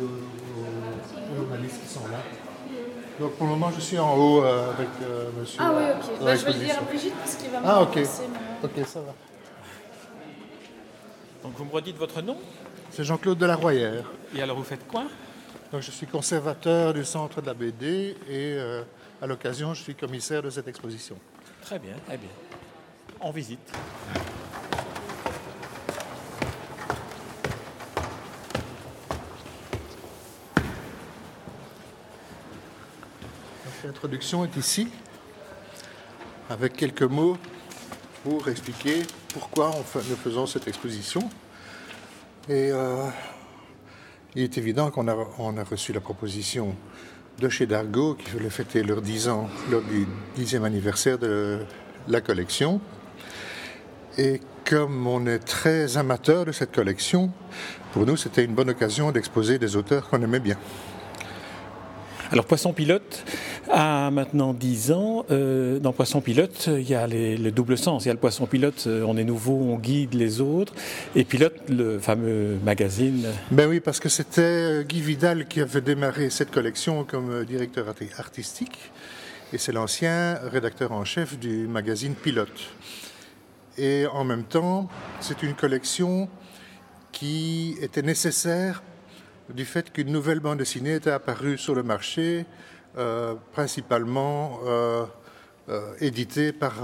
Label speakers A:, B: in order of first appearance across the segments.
A: Aux, aux journalistes qui sont là. Donc pour le moment, je suis en haut euh, avec euh, monsieur.
B: Ah oui,
A: euh,
B: ok. Bah, je vais le dire à Brigitte parce qu'il va me
A: Ah, ok.
B: mais-
A: Ok, ça va.
C: Donc vous me redites votre nom?
A: C'est Jean-Claude Delarroyère.
C: et alors vous faites quoi?
A: Donc je suis conservateur du centre de la BD et euh, à l'occasion, je suis commissaire de cette exposition.
C: Très bien, très bien. En visite.
A: L'introduction est ici, avec quelques mots pour expliquer pourquoi nous faisons cette exposition. Et euh, il est évident qu'on a, reçu la proposition de chez Dargo, qui voulait fêter leurs 10 ans, leur du 10e anniversaire de la collection. Et comme on est très amateur de cette collection, pour nous, c'était une bonne occasion d'exposer des auteurs qu'on aimait bien.
C: Alors Poisson Pilote a maintenant 10 ans. Euh, dans Poisson Pilote, il y a les- le double sens. Il y a le Poisson Pilote, euh, on est nouveau, on guide les autres. Et Pilote, le fameux magazine.
A: Ben oui, parce que c'était euh, Guy Vidal qui avait démarré cette collection comme directeur arti- artistique. Et c'est l'ancien rédacteur en chef du magazine Pilote. Et en même temps, c'est une collection qui était nécessaire du fait qu'une nouvelle bande dessinée était apparue sur le marché, euh, principalement euh, euh, éditée par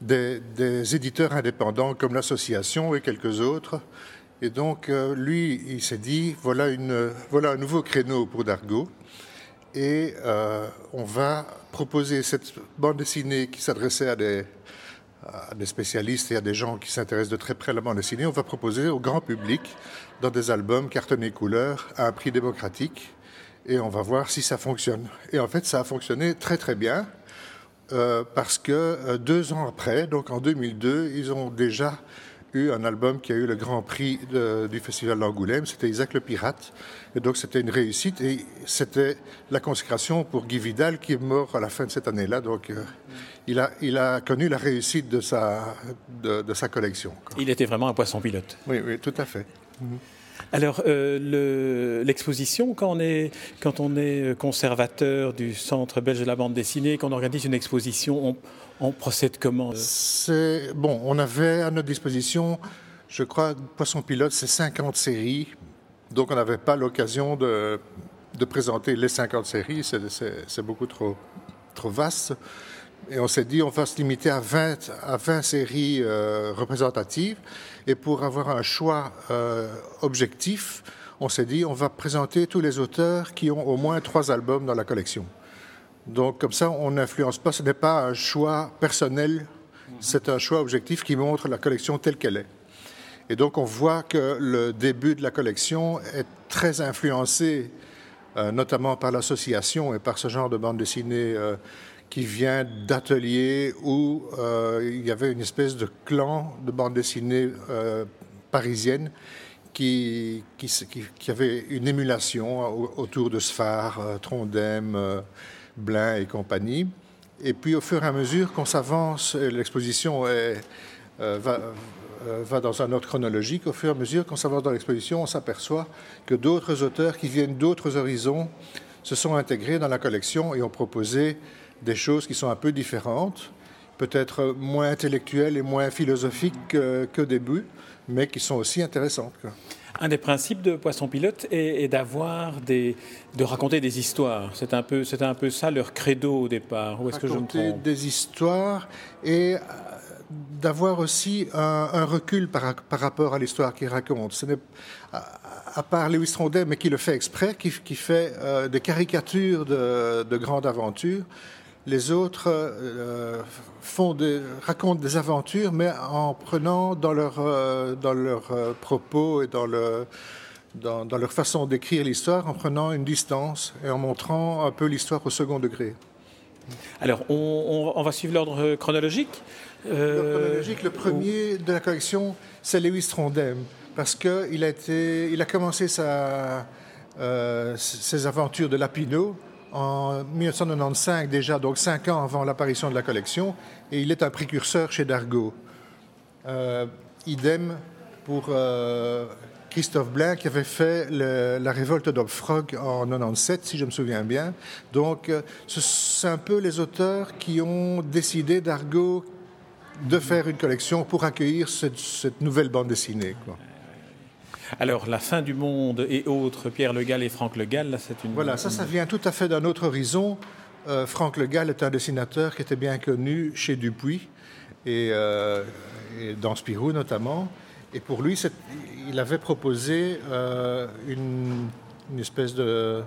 A: des, éditeurs indépendants comme l'association et quelques autres. Et donc, lui, il s'est dit, voilà, voilà un nouveau créneau pour Dargo. Et on va proposer cette bande dessinée qui s'adressait à des, à des spécialistes et à des gens qui s'intéressent de très près à la bande dessinée. On va proposer au grand public dans des albums cartonnés couleur à un prix démocratique. Et on va voir si ça fonctionne. Et en fait, ça a fonctionné très très bien. Euh, parce que euh, deux ans après, donc en 2002, ils ont déjà eu un album qui a eu le grand prix de- du Festival d'Angoulême, c'était Isaac le Pirate, et donc c'était une réussite, et c'était la consécration pour Guy Vidal qui est mort à la fin de cette année-là, donc euh, il, a, il a connu la réussite de sa, de, de sa collection. quoi.
C: Il était vraiment un Poisson Pilote.
A: Oui, oui, tout à fait.
C: Alors, euh, le- l'exposition, quand, on est- quand on est conservateur du Centre belge de la bande dessinée, qu'on organise une exposition, on, on procède comment
A: C'est bon, on avait à notre disposition, je crois, Poisson Pilote, c'est 50 séries, donc on n'avait pas l'occasion de, de présenter les 50 séries, c'est beaucoup trop, trop vaste. Et on s'est dit, on va se limiter à 20, à 20 séries euh, représentatives. Et pour avoir un choix euh, objectif, on s'est dit, on va présenter tous les auteurs qui ont au moins trois albums dans la collection. Donc comme ça, on n'influence pas, ce n'est pas un choix personnel, c'est un choix objectif qui montre la collection telle qu'elle est. Et donc on voit que le début de la collection est très influencé, euh, notamment par l'association et par ce genre de bande dessinée qui vient d'ateliers où euh, il y avait une espèce de clan de bande dessinée euh, parisienne qui, qui, avait une émulation au- autour de Sphare, euh, Trondheim, euh, Blin et compagnie. Et puis au fur et à mesure qu'on s'avance, l'exposition va, va dans un ordre chronologique, au fur et à mesure qu'on s'avance dans l'exposition, on s'aperçoit que d'autres auteurs qui viennent d'autres horizons se sont intégrés dans la collection et ont proposé des choses qui sont un peu différentes, peut-être moins intellectuelles et moins philosophiques que- qu'au début, mais qui sont aussi intéressantes.
C: Un des principes de Poisson Pilote est, est d'avoir des, de raconter des histoires. C'est un peu, c'était un peu ça leur credo au départ. Ou est-ce que je me
A: raconter
C: trompe?
A: des histoires et euh, d'avoir aussi un, un recul par, par rapport à l'histoire qu'il raconte. Ce n'est à, à part Lewis Trondheim, mais qui le fait exprès, qui, qui fait euh, des caricatures de, de grandes aventures. Les autres euh, font des, racontent des aventures, mais en prenant dans leur, euh, dans leurs euh, propos et dans, le, dans, leur façon d'écrire l'histoire en prenant une distance et en montrant un peu l'histoire au second degré.
C: Alors, on, va suivre l'ordre chronologique.
A: L'ordre chronologique, le premier de la collection, c'est Lewis Trondheim, parce qu'il a, il a commencé sa, ses aventures de Lapino en 1995 déjà, donc cinq ans avant l'apparition de la collection, et il est un précurseur chez Dargaud. Euh, idem pour euh, Christophe Blain qui avait fait la révolte d'Obfrog en 97, si je me souviens bien. Donc, euh, c'est un peu les auteurs qui ont décidé d'Argo de faire une collection pour accueillir cette, nouvelle bande dessinée.
C: Alors, La fin du monde et autres, Pierre Le Gall et Franck Le Gall, c'est une.
A: Voilà, ça, ça vient tout à fait d'un autre horizon. Euh, Franck Le Gall est un dessinateur qui était bien connu chez Dupuis et, euh, dans Spirou notamment. Et pour lui, il avait proposé euh, une, espèce de,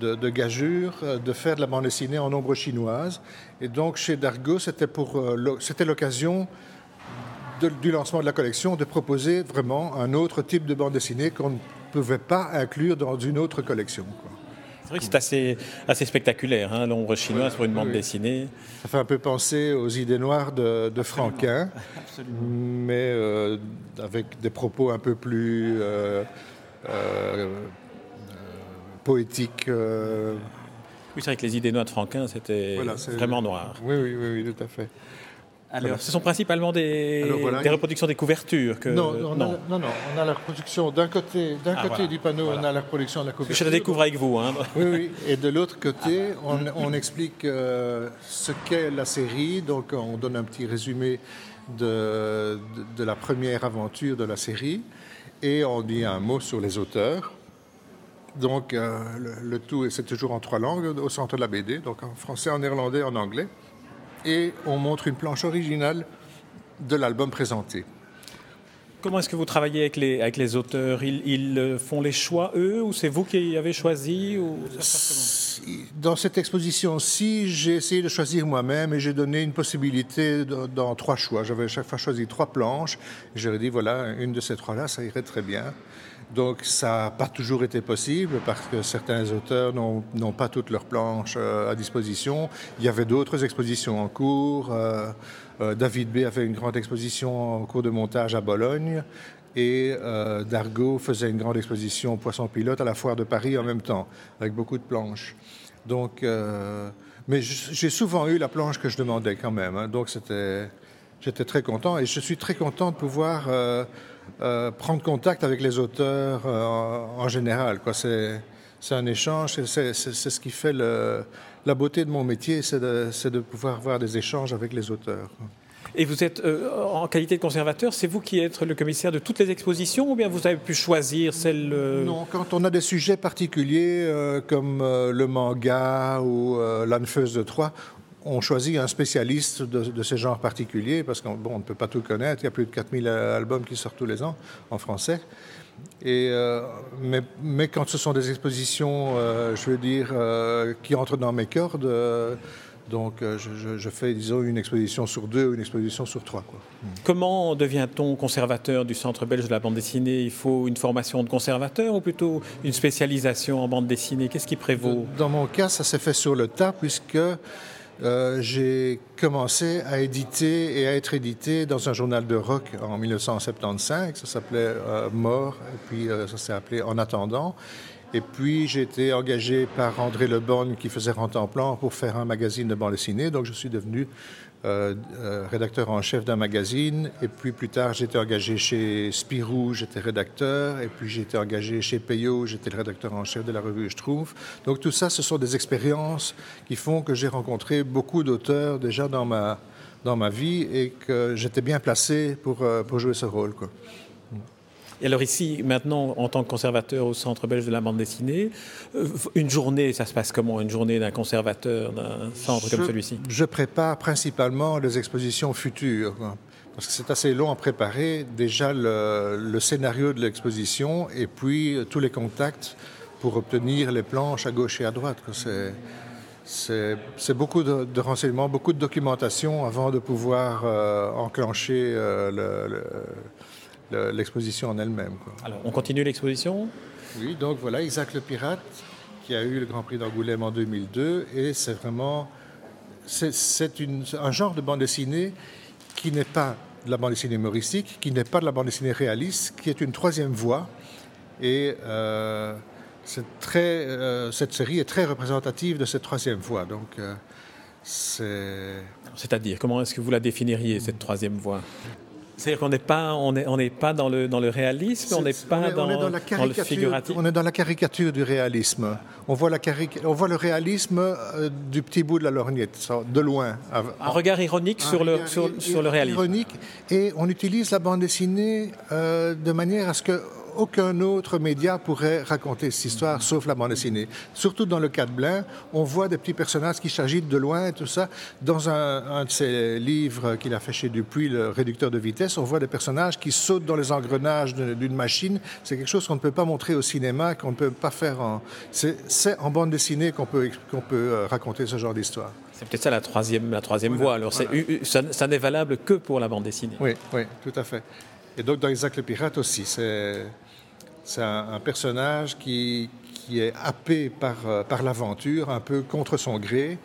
A: de, gageure de faire de la bande dessinée en ombre chinoise. Et donc, chez Dargaud, c'était l'occasion du lancement de la collection de proposer vraiment un autre type de bande dessinée qu'on ne pouvait pas inclure dans une autre collection.
C: C'est vrai que c'est assez, assez spectaculaire, hein, l'ombre chinoise pour une bande dessinée.
A: Ça fait un peu penser aux idées noires de, de Franquin, mais euh, avec des propos un peu plus euh, euh, poétiques.
C: Oui, c'est vrai que les idées noires de Franquin, c'était vraiment noir.
A: Oui, oui, oui, tout à fait.
C: Alors, ce sont principalement des, des reproductions des couvertures que...
A: Non, non, non. non, on a la reproduction d'un côté, d'un ah, côté du panneau, on a la reproduction de la couverture.
C: Je la découvre avec vous. Hein.
A: Oui, oui. Et de l'autre côté, on, on explique euh, ce qu'est la série. Donc, on donne un petit résumé de, de, la première aventure de la série. Et on dit un mot sur les auteurs. Donc, euh, le, le, tout, c'est toujours en trois langues au centre de la BD, donc en français, en néerlandais, en anglais et on montre une planche originale de l'album présenté.
C: Comment est-ce que vous travaillez avec les, auteurs? Ils, euh, font les choix, eux, ou c'est vous qui avez choisi
A: Dans cette exposition-ci, j'ai essayé de choisir moi-même et j'ai donné une possibilité dans, trois choix. J'avais chaque fois choisi trois planches. J'aurais dit, voilà, une de ces trois-là, ça irait très bien. Donc ça n'a pas toujours été possible parce que certains auteurs n'ont pas toutes leurs planches euh, à disposition. Il y avait d'autres expositions en cours. Euh, David B avait une grande exposition en cours de montage à Bologne et Dargo faisait une grande exposition Poisson Pilote à la foire de Paris en même temps, avec beaucoup de planches. Donc, mais j'ai souvent eu la planche que je demandais quand même. Hein. donc c'était, j'étais très content et je suis très content de pouvoir euh, prendre contact avec les auteurs euh, en, général. Un échange, c'est, ce qui fait la beauté de mon métier, c'est de, pouvoir avoir des échanges avec les auteurs.
C: Et vous êtes, euh, en qualité de conservateur, c'est vous qui êtes le commissaire de toutes les expositions ou bien vous avez pu choisir celle...
A: Non, quand on a des sujets particuliers comme le manga ou l'Anfeuse de Troyes, on choisit un spécialiste de, ce genre particulier parce qu'on bon, ne peut pas tout connaître. Il y a plus de 4000 albums qui sortent tous les ans en français. Et, euh, mais, quand ce sont des expositions, euh, je veux dire, euh, qui entrent dans mes cordes, donc je, fais, disons, une exposition sur deux ou une exposition sur trois. Quoi.
C: Comment devient-on conservateur du Centre belge de la bande dessinée? Il faut une formation de conservateur ou plutôt une spécialisation en bande dessinée? Qu'est-ce qui prévaut?
A: Dans mon cas, ça s'est fait sur le tas puisque euh, j'ai commencé à éditer et à être édité dans un journal de rock en 1975. Ça s'appelait euh, Mort, et puis euh, ça s'est appelé En attendant. Et puis j'ai été engagé par André Leborgne qui faisait Rente en plan pour faire un magazine de bande dessinée. Donc je suis devenu euh, euh, rédacteur en chef d'un magazine. Et puis plus tard, j'étais engagé chez Spirou, j'étais rédacteur. Et puis été engagé chez Payot, j'étais le rédacteur en chef de la revue trouve. Donc tout ça, ce sont des expériences qui font que j'ai rencontré beaucoup d'auteurs déjà dans ma, dans ma vie et que j'étais bien placé pour, euh, pour jouer ce rôle.
C: Et alors ici, maintenant, en tant que conservateur au Centre belge de la bande dessinée, euh, une journée, ça se passe comment Une journée d'un conservateur d'un centre comme celui-ci?
A: Je prépare principalement les expositions futures. Parce que c'est assez long à préparer déjà le, scénario de l'exposition et puis tous les contacts pour obtenir les planches à gauche et à droite. C'est beaucoup de, renseignements, beaucoup de documentation avant de pouvoir euh, enclencher euh, le l'exposition en elle-même.
C: Alors, on continue l'exposition?
A: Oui, donc voilà, Isaac le Pirate, qui a eu le Grand Prix d'Angoulême en 2002, et c'est vraiment c'est un genre de bande dessinée qui n'est pas de la bande dessinée humoristique, qui n'est pas de la bande dessinée réaliste, qui est une troisième voie. Et euh, très, euh, cette série est très représentative de cette troisième voie. Donc, euh, c'est.
C: C'est-à-dire, comment est-ce que vous la définiriez, cette troisième voie? C'est-à-dire qu'on n'est pas, on est, on n'est pas dans le, dans le réalisme, on n'est pas dans, dans, la le figuratif.
A: On est dans la caricature du réalisme. On voit, la on voit le réalisme euh, du petit bout de la lorgnette, de loin.
C: Un regard ironique sur, le, sur, sur, le réalisme.
A: Ironique, et on utilise la bande dessinée euh, de manière à ce que aucun autre média pourrait raconter cette histoire sauf la bande dessinée. Surtout dans le cas de Blain, on voit des petits personnages qui s'agitent de loin et tout ça. Dans un, de ses livres qu'il a fait chez Dupuis, le réducteur de vitesse, on voit des personnages qui sautent dans les engrenages d'une machine. C'est quelque chose qu'on ne peut pas montrer au cinéma, qu'on ne peut pas faire en... C'est en bande dessinée qu'on peut, qu'on peut euh, raconter ce genre d'histoire.
C: C'est peut-être ça la troisième, la troisième voie. Alors ça, ça n'est valable que pour la bande dessinée.
A: Oui, oui, tout à fait. Et donc dans Isaac le Pirate aussi, c'est un, personnage qui, qui, est happé par, euh, par l'aventure, un peu contre son gré,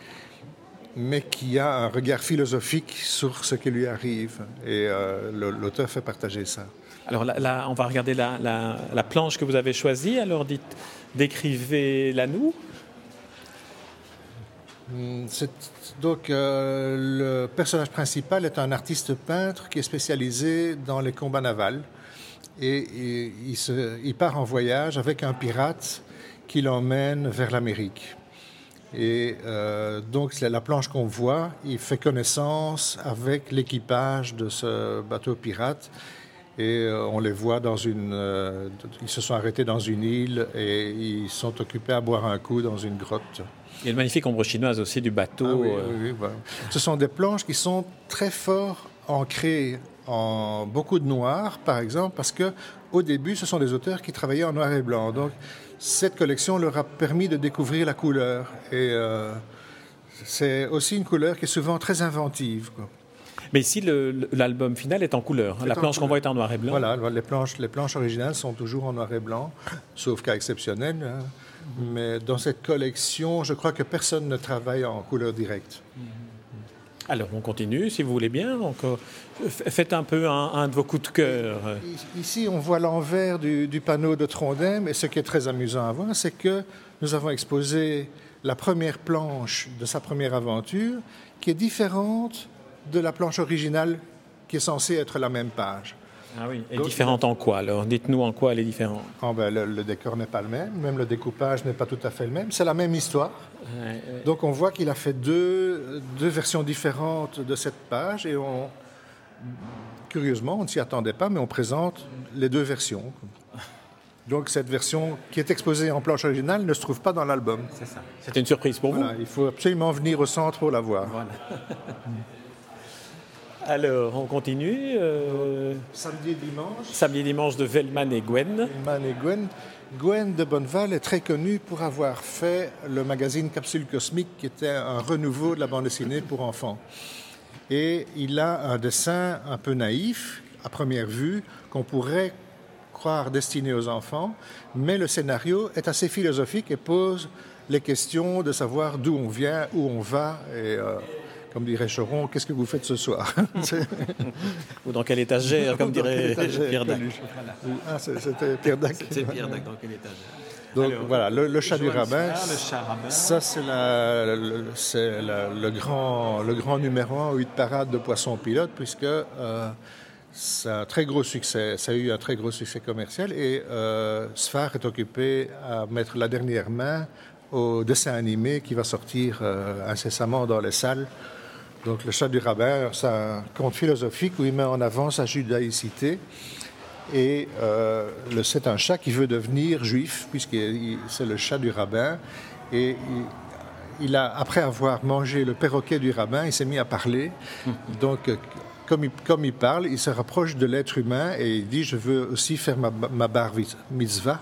A: mais qui a un regard philosophique sur ce qui lui arrive. Et euh, l'auteur fait partager ça.
C: Alors là, on va regarder la, la, planche que vous avez choisie. Alors dites, décrivez-la nous.
A: Hmm, donc, euh, le personnage principal est un artiste peintre qui est spécialisé dans les combats navals et, il, part en voyage avec un pirate qui l'emmène vers l'Amérique. Et euh, donc, la planche qu'on voit. Il fait connaissance avec l'équipage de ce bateau pirate. Et euh, on les voit dans une. Ils se sont arrêtés dans une île et ils sont occupés à boire un coup dans une grotte.
C: Il y a une magnifique ombre chinoise aussi du bateau.
A: Ah oui, oui, Ce sont des planches qui sont très fort ancrées en beaucoup de noir, par exemple, parce que au début, ce sont des auteurs qui travaillaient en noir et blanc. Donc, cette collection leur a permis de découvrir la couleur. Et euh, c'est aussi une couleur qui est souvent très inventive.
C: Mais ici, l'album final est en couleur. la planche qu'on voit est en noir et blanc.
A: Voilà, les planches, les planches originales sont toujours en noir et blanc, sauf cas exceptionnel. Hein. Mais dans cette collection, je crois que personne ne travaille en couleur directe.
C: Alors, on continue, si vous voulez bien. Encore, faites un peu un, de vos coups de cœur.
A: Ici, on voit l'envers du, panneau de Trondheim, et ce qui est très amusant à voir, c'est que nous avons exposé la première planche de sa première aventure, qui est différente de la planche originale, qui est censée être la même page.
C: Ah oui, et différente en quoi alors? Dites-nous en quoi elle est différente.
A: Oh ben, le, décor n'est pas le même, même le découpage n'est pas tout à fait le même. C'est la même histoire. Donc on voit qu'il a fait deux, deux versions différentes de cette page et on, curieusement, on ne s'y attendait pas, mais on présente les deux versions. Donc cette version qui est exposée en planche originale ne se trouve pas dans l'album.
C: C'est ça. C'était une surprise pour vous.
A: Il faut absolument venir au centre pour la voir. Voilà.
C: Alors, on continue. Euh,
A: samedi et dimanche.
C: Samedi et dimanche de Velman et Gwen.
A: Velman et Gwen. Gwen de Bonneval est très connue pour avoir fait le magazine Capsule Cosmique, qui était un renouveau de la bande dessinée pour enfants. Et il a un dessin un peu naïf, à première vue, qu'on pourrait croire destiné aux enfants, mais le scénario est assez philosophique et pose les questions de savoir d'où on vient, où on va. Et, euh, comme dirait Choron, qu'est-ce que vous faites ce soir
C: Ou dans quel étagère, comme dirait Pierre Dac.
A: Ah, c'était Pierre Dac.
C: C'est Pierre Dac, dans quel étagère
A: donc voilà, le, chat du rabbin, ça c'est le, le, grand, le grand numéro 1 8 parade de Poisson Pilote, puisque euh, ça a un très gros succès, ça a eu un très gros succès commercial, et euh, Sfar est occupé à mettre la dernière main au dessin animé qui va sortir euh, incessamment dans les salles donc le chat du rabbin, c'est un conte philosophique où il met en avant sa judaïcité. Et euh, c'est un chat qui veut devenir juif, puisque c'est le chat du rabbin. Et il, a, après avoir mangé le perroquet du rabbin, il s'est mis à parler. Donc, comme il, comme il, parle, il se rapproche de l'être humain et il dit Je veux aussi faire ma, ma bar mitzvah.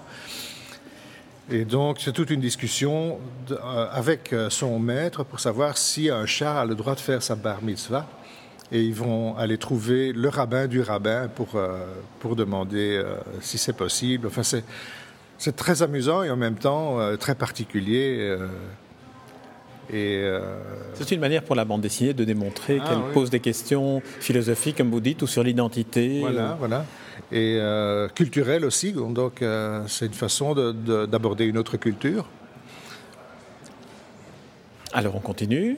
A: Et donc, c'est toute une discussion euh, avec euh, son maître pour savoir si un chat a le droit de faire sa bar mitzvah. et ils vont aller trouver le rabbin du rabbin pour, pour demander si c'est possible. Enfin, c'est très amusant et en même temps très particulier.
C: Euh, c'est une manière pour la bande dessinée de démontrer ah qu'elle pose des questions philosophiques, comme vous dites, ou sur l'identité.
A: Voilà, voilà. Et euh, culturelle aussi. Donc, euh, c'est une façon d'aborder une autre culture.
C: Alors, on continue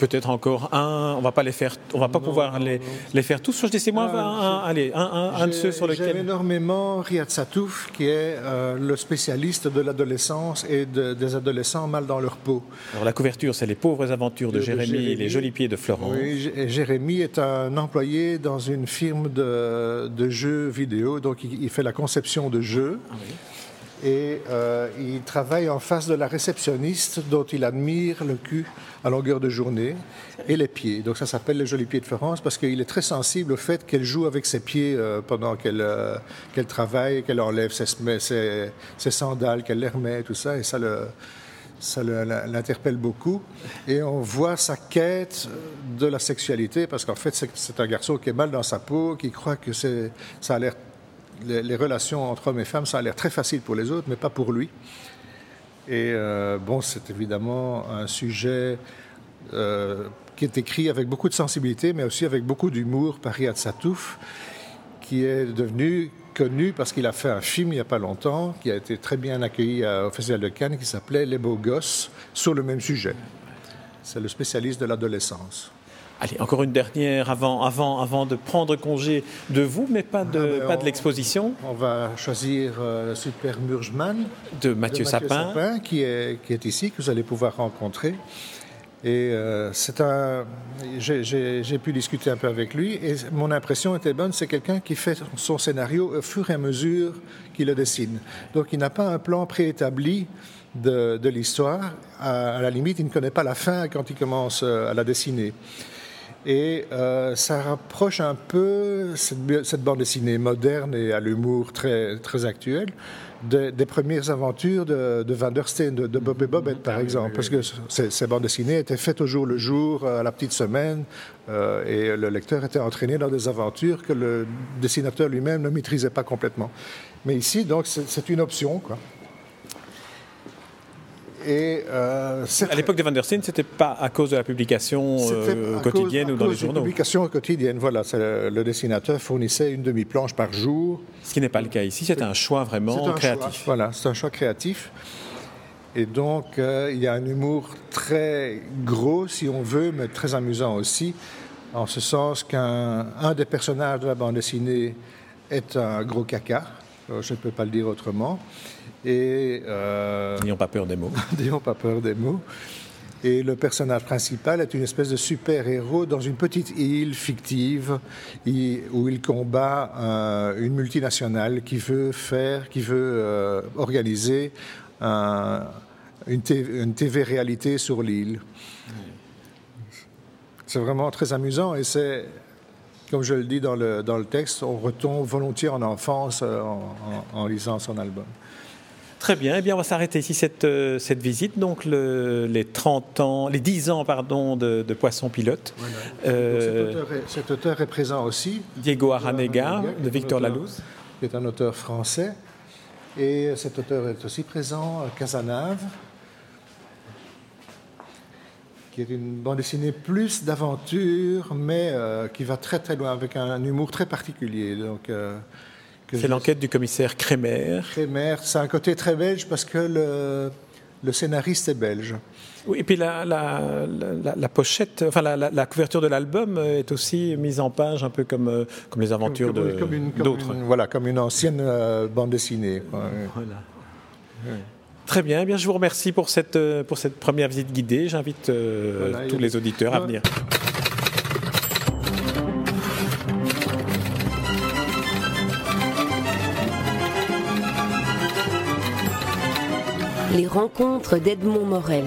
C: peut-être encore un. On va pas les faire, on va pas pouvoir les, les, faire tous. Je dis moi, un, allez, un, un, de ceux sur lesquels.
A: J'aime énormément Riyad Satouf, qui est euh, le spécialiste de l'adolescence et des adolescents mal dans leur peau.
C: Alors la couverture, c'est les pauvres aventures de, Jérémy, et les jolis pieds de Florence.
A: Oui, Jérémy est un employé dans une firme de, de jeux vidéo, donc il, fait la conception de jeux. Ah et euh, il travaille en face de la réceptionniste dont il admire le cul à longueur de journée et les pieds. Donc ça s'appelle les jolis pieds de Florence parce qu'il est très sensible au fait qu'elle joue avec ses pieds euh, pendant qu'elle euh, qu'elle travaille, qu'elle enlève ses, sandales, qu'elle les remet, tout ça, et ça ça l'interpelle beaucoup. Et on voit sa quête de la sexualité, parce qu'en fait, c'est un garçon qui est mal dans sa peau, qui croit que ça a l'air les, relations entre hommes et femmes, ça a l'air très facile pour les autres, mais pas pour lui. Et euh, bon, c'est évidemment un sujet euh, qui est écrit avec beaucoup de sensibilité, mais aussi avec beaucoup d'humour par Riyad Satouf, qui est devenu connu parce qu'il a fait un film il n'y a pas longtemps, qui a été très bien accueilli au Festival de Cannes, qui s'appelait Les beaux gosses, sur le même sujet. C'est le spécialiste de l'adolescence.
C: Allez, encore une dernière avant, avant, avant de prendre congé de vous, mais pas de, ah, pas de l'exposition.
A: On va choisir euh, Super Murgeman
C: de Mathieu, Sapin,
A: qui, est, qui est ici, que vous allez pouvoir rencontrer. Et euh, c'est un, j'ai pu discuter un peu avec lui et mon impression était bonne. C'est quelqu'un qui fait son scénario au fur et à mesure qu'il le dessine. Donc il n'a pas un plan préétabli de, de l'histoire. À, à, la limite, il ne connaît pas la fin quand il commence euh, à la dessiner. Et euh, ça rapproche un peu cette, bande dessinée moderne et à l'humour très, très actuel des, premières aventures de, Van der Steen, de, Bob et Bobette par exemple, parce que ces, bandes dessinées étaient faites au jour le jour, à la petite semaine, euh, et le lecteur était entraîné dans des aventures que le dessinateur lui-même ne maîtrisait pas complètement. Mais ici, donc, c'est une option, quoi.
C: Et, euh, à l'époque de Van der Steen, c'était pas à cause de la publication euh, quotidienne ou dans les journaux. La
A: publication quotidienne, voilà. Le, dessinateur fournissait une demi-planche par jour.
C: Ce qui n'est pas le cas ici. C'est un choix vraiment créatif.
A: voilà, c'est un choix créatif. Et donc, euh, il y a un humour très gros, si on veut, mais très amusant aussi, en ce sens qu'un des personnages de la bande dessinée est un gros caca. Je ne peux pas le dire autrement.
C: Et euh, n'ayons pas peur des mots.
A: n'ayons pas peur des mots. Et le personnage principal est une espèce de super-héros dans une petite île fictive où il combat euh, une multinationale qui veut faire, qui veut euh, organiser une, TV, réalité sur l'île. C'est vraiment très amusant et c'est, comme je le dis dans le, dans le texte, on retombe volontiers en enfance en lisant son album.
C: Très bien. Eh bien, on va s'arrêter ici cette, euh, cette visite. Donc, les 30 ans, les 10 ans, pardon, de, Poisson Pilote.
A: Euh, cet, auteur est, présent aussi.
C: Diego Aranega, de Victor Lalouz.
A: Qui est un auteur français. Et cet auteur est aussi présent, Casanave, qui est une bande dessinée plus d'aventure, mais euh, qui va très très loin, avec un, humour très particulier. Donc,
C: c'est l'enquête du commissaire Crémer.
A: Crémer, c'est un côté très belge parce que le, le scénariste est belge.
C: Oui, et puis la, la, la, pochette, enfin la, couverture de l'album est aussi mise en page un peu comme, euh, comme les aventures d'autres.
A: Voilà, comme une ancienne euh, bande dessinée.
C: Voilà. Très bien, eh bien, je vous remercie pour cette, euh, pour cette première visite guidée. J'invite tous les auditeurs à venir.
D: Les rencontres d'Edmond Morel.